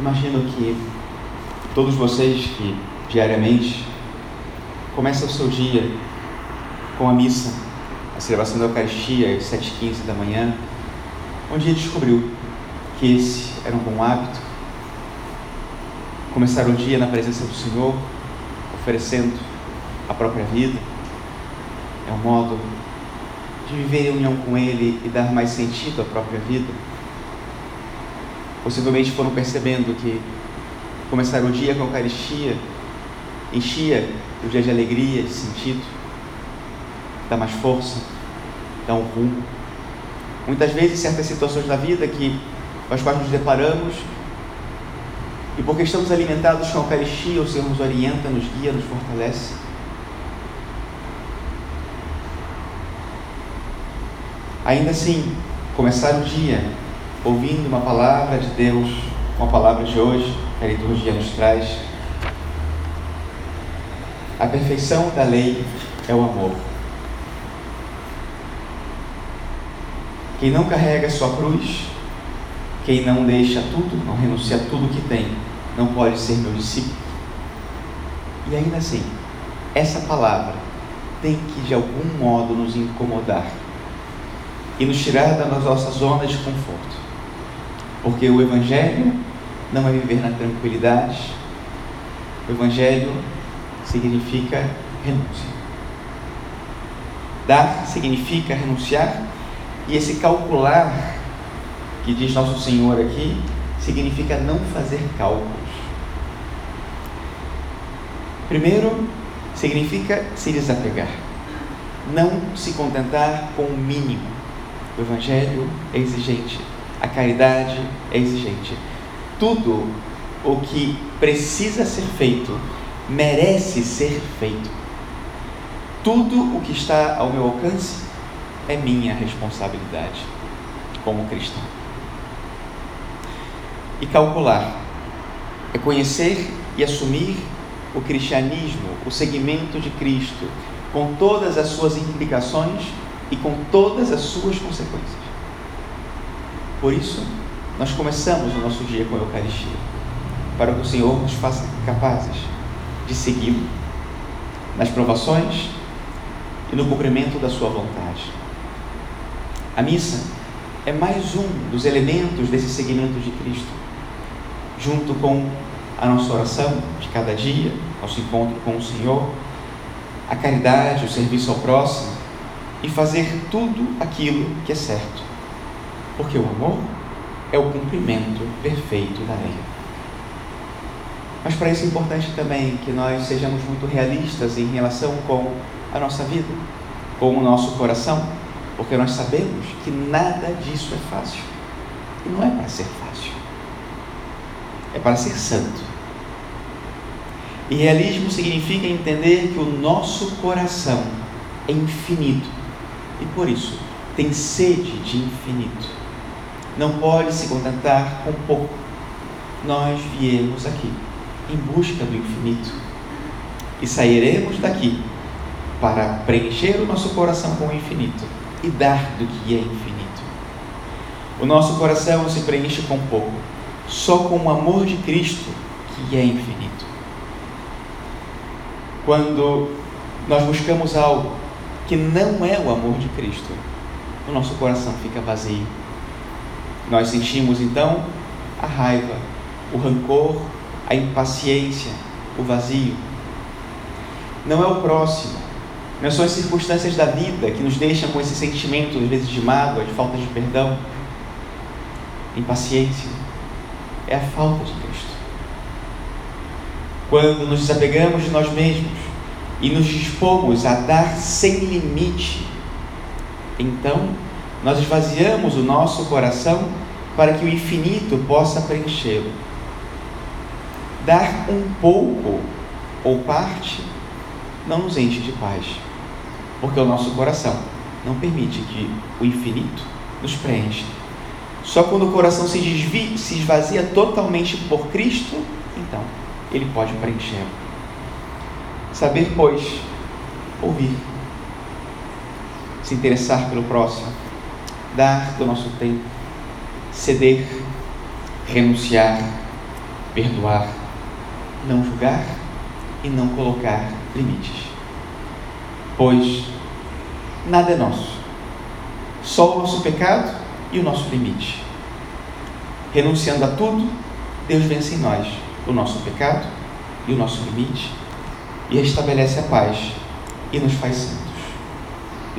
Imagino que todos vocês que diariamente começam o seu dia com a missa, a celebração da Eucaristia às 7h15 da manhã, um dia descobriu que esse era um bom hábito. Começar o dia na presença do Senhor, oferecendo a própria vida, é um modo de viver em união com Ele e dar mais sentido à própria vida. Possivelmente foram percebendo que começar o dia com a Eucaristia enchia o dia de alegria, de sentido, dá mais força, dá um rumo. Muitas vezes, certas situações da vida que, com as quais nos deparamos, e porque estamos alimentados com a Eucaristia, o Senhor nos orienta, nos guia, nos fortalece. Ainda assim, começar o dia ouvindo uma palavra de Deus, com a palavra de hoje, que a liturgia nos traz. A perfeição da lei é o amor. Quem não carrega sua cruz, quem não deixa tudo, não renuncia a tudo que tem, não pode ser meu discípulo. E ainda assim, essa palavra tem que de algum modo nos incomodar e nos tirar das nossas zonas de conforto. Porque o Evangelho não é viver na tranquilidade, o Evangelho significa renúncia. Dar significa renunciar, e esse calcular que diz Nosso Senhor aqui significa não fazer cálculos. Primeiro, significa se desapegar, não se contentar com o mínimo. O Evangelho é exigente, a caridade é exigente. Tudo o que precisa ser feito merece ser feito. Tudo o que está ao meu alcance é minha responsabilidade como cristão. E calcular é conhecer e assumir o cristianismo, o segmento de Cristo, com todas as suas implicações e com todas as suas consequências. Por isso, nós começamos o nosso dia com a Eucaristia, para que o Senhor nos faça capazes de segui-lo nas provações e no cumprimento da Sua vontade. A missa é mais um dos elementos desse seguimento de Cristo, junto com a nossa oração de cada dia, nosso encontro com o Senhor, a caridade, o serviço ao próximo e fazer tudo aquilo que é certo. Porque o amor é o cumprimento perfeito da lei. Mas para isso é importante também que nós sejamos muito realistas em relação com a nossa vida, com o nosso coração, porque nós sabemos que nada disso é fácil. E não é para ser fácil, é para ser santo. E realismo significa entender que o nosso coração é infinito e por isso tem sede de infinito. Não pode se contentar com pouco. Nós viemos aqui em busca do infinito e sairemos daqui para preencher o nosso coração com o infinito e dar do que é infinito. O nosso coração se preenche com pouco, só com o amor de Cristo que é infinito. Quando nós buscamos algo que não é o amor de Cristo, o nosso coração fica vazio. Nós sentimos então a raiva, o rancor, a impaciência, o vazio. Não é o próximo, não são as circunstâncias da vida que nos deixam com esse sentimento, às vezes, de mágoa, de falta de perdão. Impaciência é a falta de Cristo. Quando nos desapegamos de nós mesmos, e nos dispomos a dar sem limite, então nós esvaziamos o nosso coração para que o infinito possa preenchê-lo. Dar um pouco ou parte não nos enche de paz, porque o nosso coração não permite que o infinito nos preencha. Só quando o coração se, desvia, se esvazia totalmente por Cristo, então ele pode preenchê-lo. Saber, pois, ouvir, se interessar pelo próximo, dar do nosso tempo, ceder, renunciar, perdoar, não julgar e não colocar limites. Pois nada é nosso, só o nosso pecado e o nosso limite. Renunciando a tudo, Deus vence em nós o nosso pecado e o nosso limite e estabelece a paz e nos faz santos.